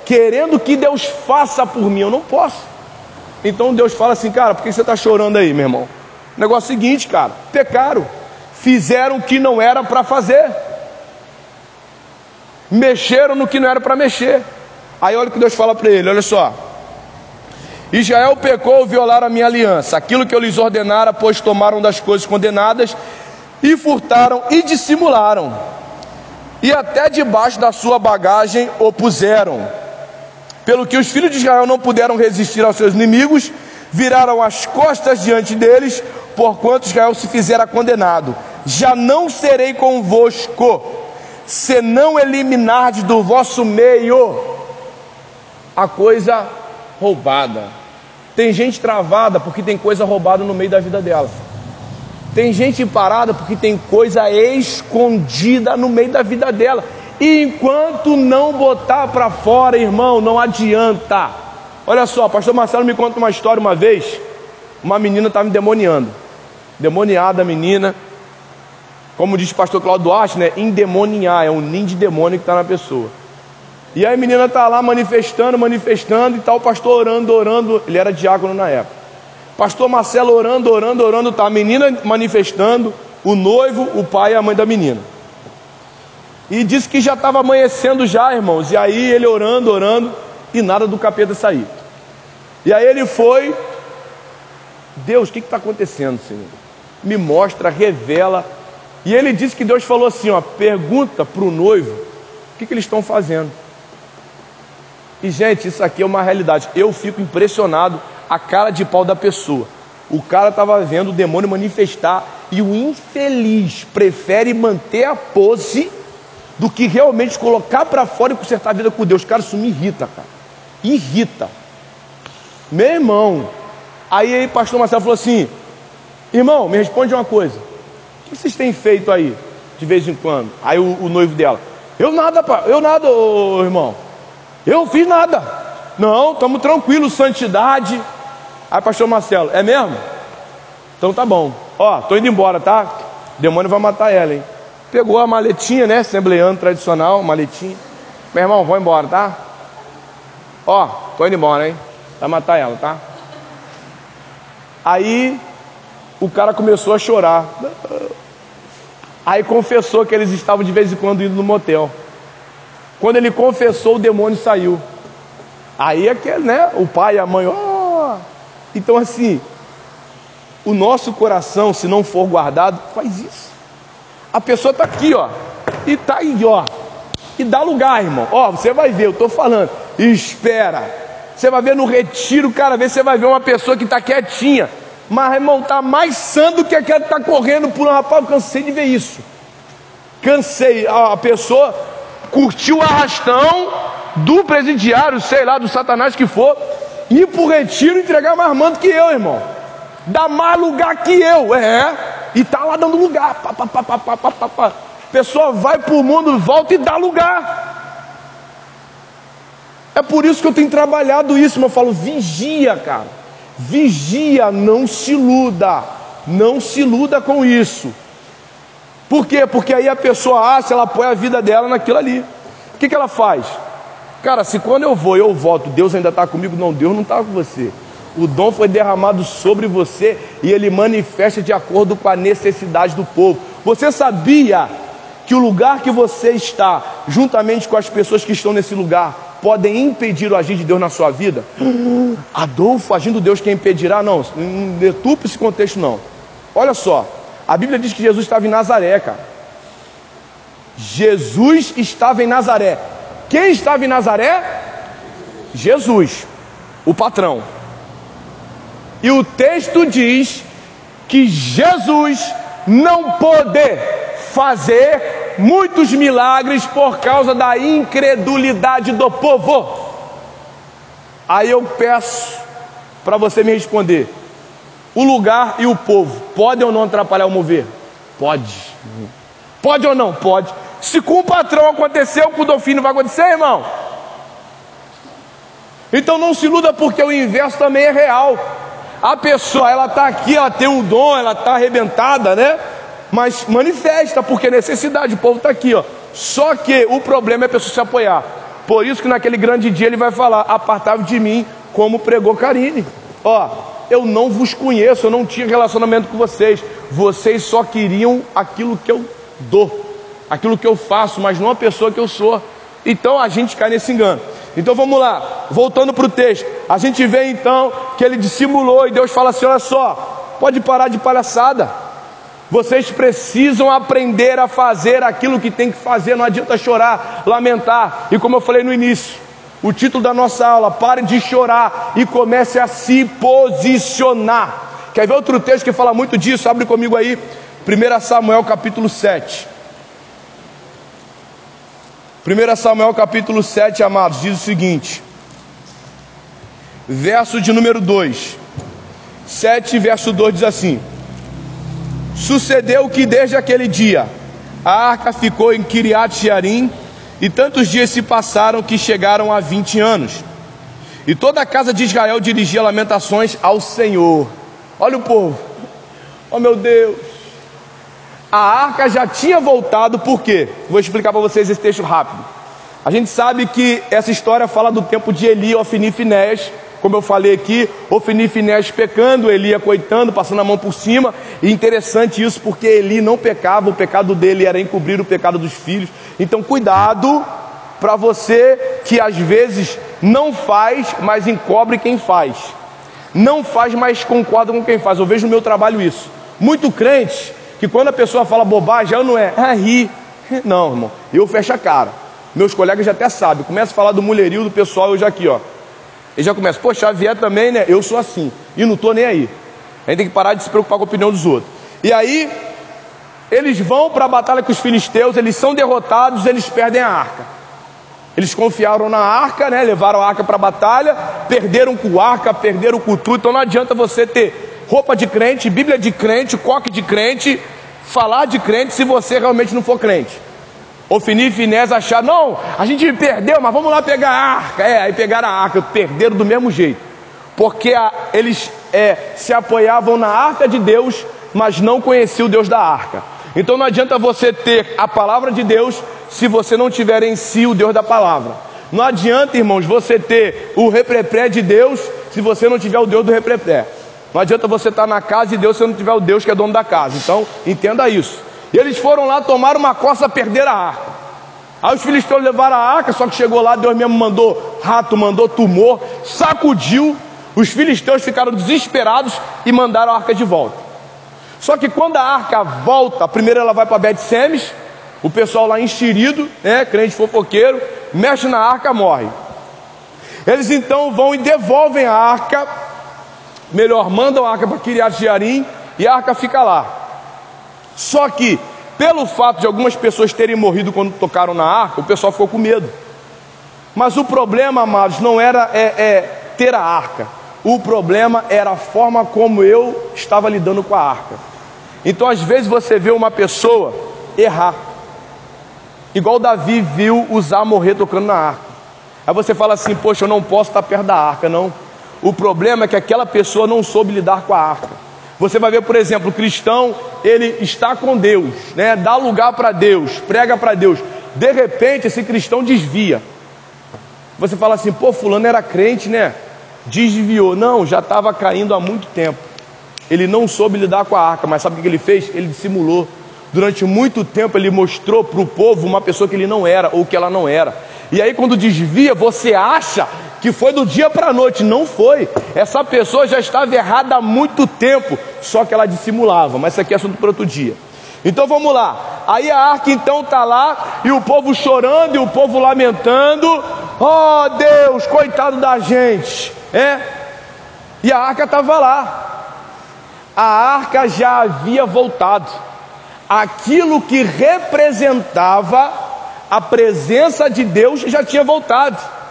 querendo que Deus faça por mim, eu não posso. Então Deus fala assim, cara, por que você está chorando aí, meu irmão? Negócio seguinte, cara, pecaram fizeram o que não era para fazer, mexeram no que não era para mexer. Aí olha o que Deus fala para ele: olha só. Israel pecou violar a minha aliança, aquilo que eu lhes ordenara, pois tomaram das coisas condenadas e furtaram e dissimularam, e até debaixo da sua bagagem opuseram. Pelo que os filhos de Israel não puderam resistir aos seus inimigos, viraram as costas diante deles, porquanto Israel se fizera condenado já não serei convosco, se não eliminardes do vosso meio a coisa roubada. Tem gente travada porque tem coisa roubada no meio da vida dela. Tem gente parada porque tem coisa escondida no meio da vida dela. E enquanto não botar para fora, irmão, não adianta. Olha só, pastor Marcelo me conta uma história uma vez. Uma menina estava me demoniando. Demoniada a menina. Como diz o pastor Claudio Duarte, né? Endemoniar, é um ninho de demônio que está na pessoa. E aí a menina está lá manifestando, manifestando, e tal, o pastor orando, orando. Ele era diácono na época. Pastor Marcelo orando, orando, orando, tá a menina manifestando, o noivo, o pai e a mãe da menina. E disse que já estava amanhecendo já, irmãos. E aí ele orando, orando, e nada do capeta sair. E aí ele foi. Deus, o que está acontecendo, Senhor? Me mostra, revela e ele disse que Deus falou assim: ó, pergunta para o noivo o que, que eles estão fazendo. E gente, isso aqui é uma realidade. Eu fico impressionado a cara de pau da pessoa. O cara estava vendo o demônio manifestar e o infeliz prefere manter a pose do que realmente colocar para fora e consertar a vida com Deus. Cara, isso me irrita, cara. Irrita. Meu irmão. Aí, aí pastor Marcelo falou assim: Irmão, me responde uma coisa. O que vocês têm feito aí, de vez em quando? Aí o, o noivo dela, eu nada, eu nada, ô, irmão. Eu fiz nada. Não, estamos tranquilos, santidade. Aí, pastor Marcelo, é mesmo? Então tá bom. Ó, tô indo embora, tá? Demônio vai matar ela, hein? Pegou a maletinha, né? Assembleando tradicional, maletinha. Meu irmão, vou embora, tá? Ó, tô indo embora, hein? Vai matar ela, tá? Aí o cara começou a chorar. Aí confessou que eles estavam de vez em quando indo no motel. Quando ele confessou, o demônio saiu. Aí é que, né? O pai e a mãe, oh! Então assim, o nosso coração, se não for guardado, faz isso. A pessoa está aqui, ó, e está aí, ó, e dá lugar, irmão. Ó, você vai ver, eu estou falando. Espera. Você vai ver no retiro, cara, vê você vai ver uma pessoa que está quietinha. Mas, irmão, está mais santo do que aquela que está correndo por um rapaz. Eu cansei de ver isso. Cansei. A pessoa curtiu o arrastão do presidiário, sei lá, do satanás que for, ir para o retiro entregar mais manto que eu, irmão. Dá mais lugar que eu, é. E tá lá dando lugar. Pá, pá, pá, pá, pá, pá, pá. Pessoa vai para o mundo, volta e dá lugar. É por isso que eu tenho trabalhado isso, mas eu falo, vigia, cara. Vigia, não se iluda. Não se iluda com isso. Por quê? Porque aí a pessoa acha, ela põe a vida dela naquilo ali. O que, que ela faz? Cara, se quando eu vou, eu volto, Deus ainda está comigo, não, Deus não está com você. O dom foi derramado sobre você e ele manifesta de acordo com a necessidade do povo. Você sabia que o lugar que você está, juntamente com as pessoas que estão nesse lugar, podem impedir o agir de Deus na sua vida? Adolfo, agindo Deus, quem impedirá? Não, detupe esse contexto, não. Olha só, a Bíblia diz que Jesus estava em Nazaré, cara. Jesus estava em Nazaré. Quem estava em Nazaré? Jesus, o patrão. E o texto diz que Jesus não poder fazer muitos milagres por causa da incredulidade do povo. Aí eu peço para você me responder: o lugar e o povo podem ou não atrapalhar o mover? Pode. Pode ou não? Pode. Se com o patrão aconteceu, com o Dolfino vai acontecer, irmão? Então não se iluda porque o inverso também é real. A pessoa, ela está aqui, ela tem um dom, ela está arrebentada, né? mas manifesta, porque necessidade, o povo está aqui, ó. Só que o problema é a pessoa se apoiar. Por isso que naquele grande dia ele vai falar: apartai de mim, como pregou Karine. Ó, eu não vos conheço, eu não tinha relacionamento com vocês. Vocês só queriam aquilo que eu dou, aquilo que eu faço, mas não a pessoa que eu sou. Então a gente cai nesse engano. Então vamos lá, voltando para o texto. A gente vê então que ele dissimulou e Deus fala assim: olha só, pode parar de palhaçada. Vocês precisam aprender a fazer aquilo que tem que fazer, não adianta chorar, lamentar. E como eu falei no início, o título da nossa aula, pare de chorar e comece a se posicionar. Quer ver outro texto que fala muito disso? Abre comigo aí, 1 Samuel capítulo 7. 1 Samuel capítulo 7, amados, diz o seguinte, verso de número 2, 7 verso 2 diz assim: Sucedeu que desde aquele dia a arca ficou em Kiriat Jearim e tantos dias se passaram que chegaram a 20 anos. E toda a casa de Israel dirigia lamentações ao Senhor. Olha o povo. Oh meu Deus. A arca já tinha voltado, por quê? Vou explicar para vocês esse texto rápido. A gente sabe que essa história fala do tempo de Eli, Ofni e Finés, como eu falei aqui, Ofni Finés pecando, Eli acoitando, passando a mão por cima. E interessante isso porque Eli não pecava, o pecado dele era encobrir o pecado dos filhos. Então cuidado para você que às vezes não faz, mas encobre quem faz. Não faz, mas concorda com quem faz. Eu vejo no meu trabalho isso. Muito crente que quando a pessoa fala bobagem, eu não é, ah, ri. Não, irmão, eu fecho a cara. Meus colegas já até sabem. Começa a falar do mulherio do pessoal, eu já aqui, ó. Ele já começa, poxa, Xavier também, né? Eu sou assim. E não estou nem aí. A gente tem que parar de se preocupar com a opinião dos outros. E aí, eles vão para a batalha com os filisteus, eles são derrotados, eles perdem a arca. Eles confiaram na arca, né? Levaram a arca para a batalha, perderam com a arca, perderam com tudo. Então não adianta você ter roupa de crente, Bíblia de crente, coque de crente, falar de crente se você realmente não for crente. Ofini e Finés acharam, não, a gente perdeu, mas vamos lá pegar a arca. É, aí pegaram a arca, perderam do mesmo jeito. Porque a, eles é, se apoiavam na arca de Deus, mas não conheciam o Deus da arca. Então não adianta você ter a palavra de Deus se você não tiver em si o Deus da palavra. Não adianta, irmãos, você ter o reprepré de Deus se você não tiver o Deus do reprepré. Não adianta você estar na casa de Deus se não tiver o Deus que é dono da casa. Então, entenda isso. Eles foram lá tomar uma coça, perder a arca. Aí os filisteus levaram a arca, só que chegou lá, Deus mesmo mandou rato, mandou tumor, sacudiu. Os filisteus ficaram desesperados e mandaram a arca de volta. Só que quando a arca volta, primeiro ela vai para Bet-Semes, o pessoal lá enxerido, né, crente fofoqueiro, mexe na arca, morre. Eles então vão e devolvem a arca, melhor, mandam a arca para Kiriat Jearim e a arca fica lá. Só que, pelo fato de algumas pessoas terem morrido quando tocaram na arca, o pessoal ficou com medo. Mas o problema, amados, não era é, é, ter a arca. O problema era a forma como eu estava lidando com a arca. Então, às vezes, você vê uma pessoa errar. Igual Davi viu usar morrer tocando na arca. Aí você fala assim: Poxa, eu não posso estar perto da arca. Não. O problema é que aquela pessoa não soube lidar com a arca. Você vai ver, por exemplo, o cristão, ele está com Deus, né? Dá lugar para Deus, prega para Deus. De repente, esse cristão desvia. Você fala assim, pô, fulano era crente, né? Desviou. Não, já estava caindo há muito tempo. Ele não soube lidar com a arca, mas sabe o que ele fez? Ele dissimulou. Durante muito tempo ele mostrou para o povo uma pessoa que ele não era ou que ela não era. E aí, quando desvia, você acha que foi do dia para a noite. Não foi. Essa pessoa já estava errada há muito tempo, só que ela dissimulava. Mas isso aqui é assunto para outro dia. Então vamos lá. Aí a arca então está lá e o povo chorando e o povo lamentando. Oh Deus, coitado da gente. É? E a arca estava lá. A arca já havia voltado. Aquilo que representava a presença de Deus já tinha voltado.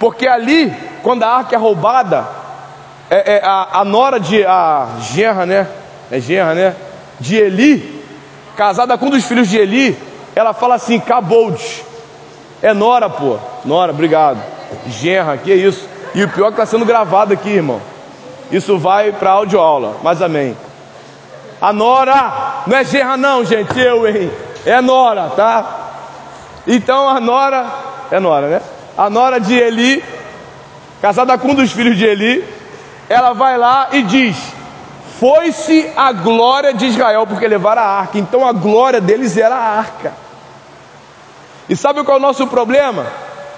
Porque ali, quando a arca é roubada, é, é a, a, nora de a genra, né? É genra, né? De Eli, casada com um dos filhos de Eli, ela fala assim: acabou. É nora, pô. Nora, obrigado. Genra, que é isso? E o pior é que está sendo gravado aqui, irmão. Isso vai para aula, mas amém. A nora, não é genra, não, gente, eu, hein? É nora, tá? Então a nora, é nora, né? A nora de Eli, casada com um dos filhos de Eli, ela vai lá e diz: Foi-se a glória de Israel porque levaram a arca. Então a glória deles era a arca. E sabe qual é o nosso problema?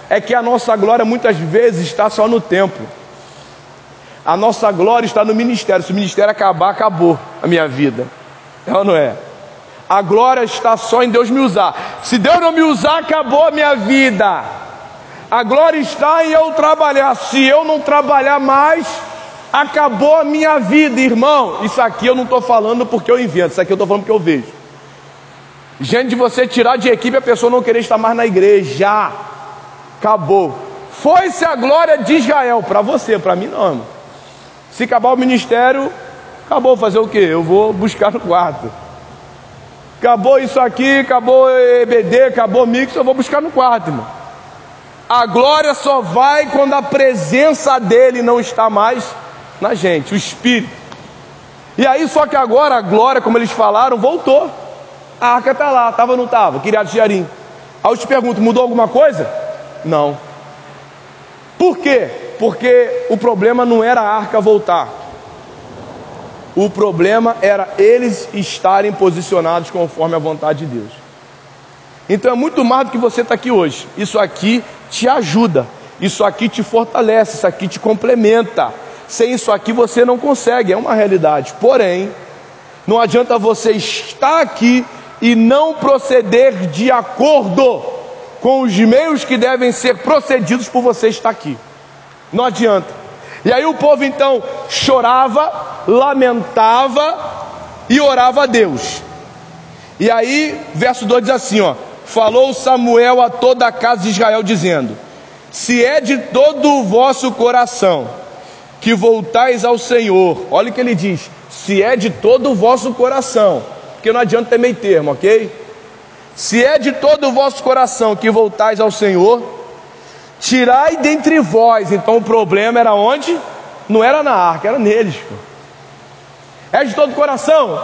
É que a nossa glória muitas vezes está só no templo. A nossa glória está no ministério. Se o ministério acabar, acabou a minha vida. É ou não é? A glória está só em Deus me usar. Se Deus não me usar, acabou a minha vida. A glória está em eu trabalhar. Se eu não trabalhar mais, acabou a minha vida, irmão. Isso aqui eu não estou falando porque eu invento, isso aqui eu estou falando porque eu vejo. Gente, de você tirar de equipe a pessoa não querer estar mais na igreja. Acabou. Foi-se a glória de Israel. Para você, para mim não, irmão. Se acabar o ministério, acabou fazer o que? Eu vou buscar no quarto. Acabou isso aqui, acabou EBD, acabou mix, eu vou buscar no quarto, irmão. A glória só vai quando a presença dele não está mais na gente, o Espírito. E aí, só que agora a glória, como eles falaram, voltou. A arca está lá, estava ou não estava? Criado de Jarim. Aí eu te pergunto, mudou alguma coisa? Não. Por quê? Porque o problema não era a arca voltar. O problema era eles estarem posicionados conforme a vontade de Deus. Então é muito mais do que você está aqui hoje. Isso aqui te ajuda, isso aqui te fortalece, isso aqui te complementa. Sem isso aqui você não consegue, é uma realidade. Porém, não adianta você estar aqui e não proceder de acordo com os meios que devem ser procedidos por você estar aqui. Não adianta. E aí o povo então chorava, lamentava e orava a Deus. E aí, verso 2 diz assim: ó, falou Samuel a toda a casa de Israel, dizendo: Se é de todo o vosso coração que voltais ao Senhor. Olha o que ele diz: se é de todo o vosso coração, porque não adianta ter meio termo, ok? Se é de todo o vosso coração que voltais ao Senhor, tirai dentre vós. Então o problema era onde? Não era na arca, era neles. Pô. É de todo o coração?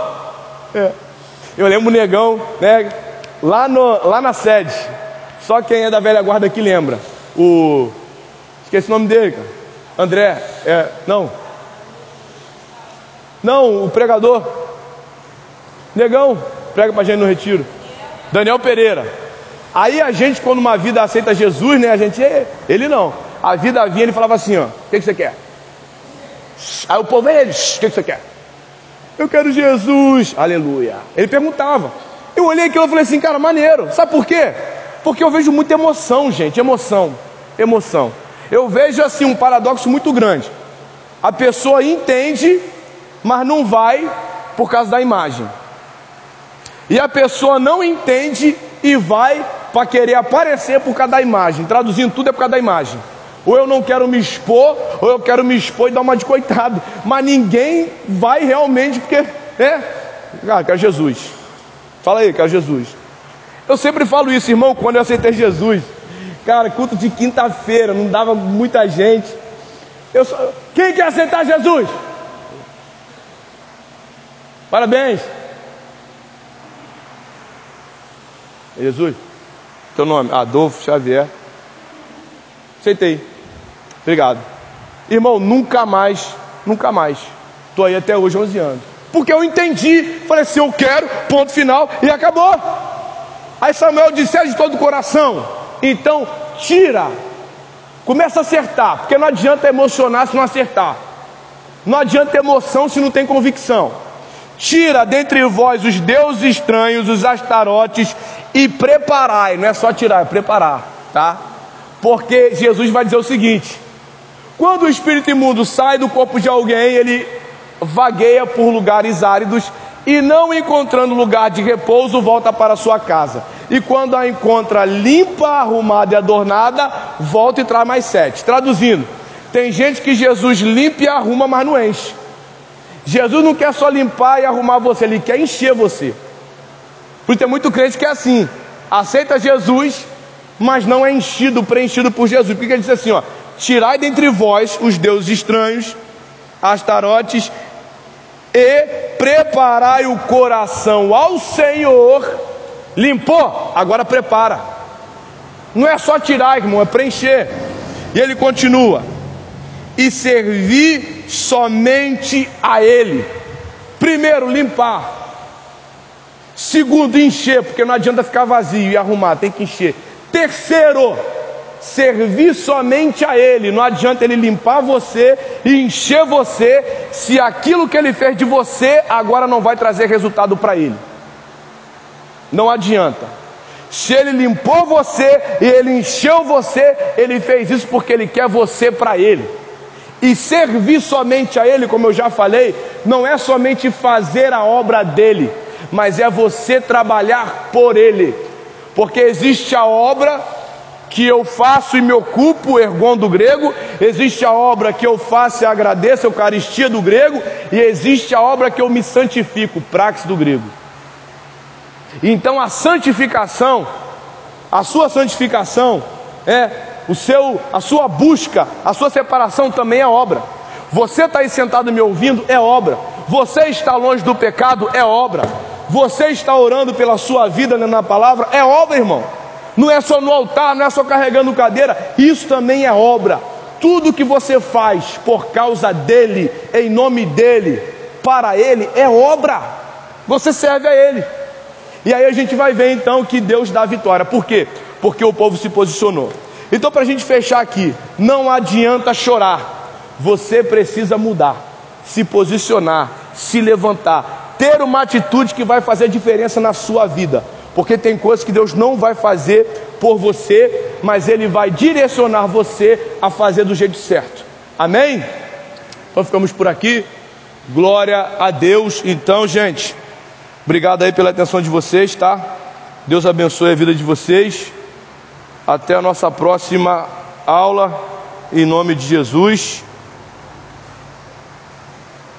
É. Eu lembro o negão, né? Lá, no, lá na sede. Só quem é da velha guarda aqui lembra. O. Esqueci o nome dele, cara. André. É, não. Não, o pregador. Negão, prega pra gente no retiro. Daniel Pereira. Aí a gente, quando uma vida aceita Jesus, né? A gente, ele não. A vida vinha, ele falava assim: ó, o que, que você quer? Aí o povo, ele, o que, que você quer? Eu quero Jesus, aleluia. Ele perguntava. Eu olhei aquilo e falei assim, cara, maneiro. Sabe por quê? Porque eu vejo muita emoção, gente, emoção, emoção. Eu vejo assim um paradoxo muito grande. A pessoa entende, mas não vai por causa da imagem. E a pessoa não entende e vai para querer aparecer por causa da imagem. Traduzindo tudo é por causa da imagem. Ou eu não quero me expor, ou eu quero me expor e dar uma de coitado. Mas ninguém vai realmente porque, né? Ah, quero Jesus. Fala aí, quero Jesus. Eu sempre falo isso, irmão, quando eu aceitei Jesus. Cara, culto de quinta-feira, não dava muita gente. Eu só... Quem quer aceitar Jesus? Parabéns. Jesus, teu nome? Adolfo Xavier. Aceitei. Obrigado. Irmão, nunca mais, nunca mais. Estou aí até hoje, 11 anos. Porque eu entendi, falei assim, eu quero, ponto final, e acabou. Aí Samuel disse, é de todo o coração. Então, tira. Começa a acertar, porque não adianta emocionar se não acertar. Não adianta emoção se não tem convicção. Tira dentre vós os deuses estranhos, os astarotes, e preparai. Não é só tirar, é preparar, tá? Porque Jesus vai dizer o seguinte: quando o espírito imundo sai do corpo de alguém, ele vagueia por lugares áridos e não encontrando lugar de repouso, volta para sua casa. E quando a encontra limpa, arrumada e adornada, volta e traz mais sete. Traduzindo, tem gente que Jesus limpa e arruma, mas não enche. Jesus não quer só limpar e arrumar você, ele quer encher você. Porque tem muito crente que é assim: aceita Jesus, mas não é enchido, preenchido por Jesus. Porque ele diz assim: ó, tirai dentre vós os deuses estranhos, astarotes, e preparai o coração ao Senhor. Limpou? Agora prepara. Não é só tirar, irmão, é preencher. E ele continua: e servir somente a Ele. Primeiro, limpar. Segundo, encher, porque não adianta ficar vazio e arrumar, tem que encher. Terceiro, servir somente a Ele. Não adianta Ele limpar você e encher você, se aquilo que Ele fez de você agora não vai trazer resultado para Ele. Não adianta. Se Ele limpou você e Ele encheu você, Ele fez isso porque Ele quer você para Ele. E servir somente a Ele, como eu já falei, não é somente fazer a obra dele, mas é você trabalhar por Ele. Porque existe a obra que eu faço e me ocupo, ergon do grego, existe a obra que eu faço e agradeço, eucaristia do grego, e existe a obra que eu me santifico, praxe do grego. Então a santificação, a sua santificação é o seu, a sua busca, a sua separação também é obra. Você está aí sentado me ouvindo, é obra. Você está longe do pecado, é obra. Você está orando pela sua vida na palavra, é obra, irmão. Não é só no altar, não é só carregando cadeira, isso também é obra. Tudo que você faz por causa dele, em nome dele, para ele, é obra. Você serve a ele. E aí a gente vai ver então que Deus dá a vitória. Por quê? Porque o povo se posicionou. Então, para a gente fechar aqui, não adianta chorar, você precisa mudar, se posicionar, se levantar, ter uma atitude que vai fazer diferença na sua vida, porque tem coisas que Deus não vai fazer por você, mas Ele vai direcionar você a fazer do jeito certo. Amém? Então ficamos por aqui. Glória a Deus. Então, gente, obrigado aí pela atenção de vocês, tá? Deus abençoe a vida de vocês. Até a nossa próxima aula, em nome de Jesus.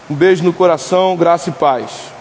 Um beijo no coração, graça e paz.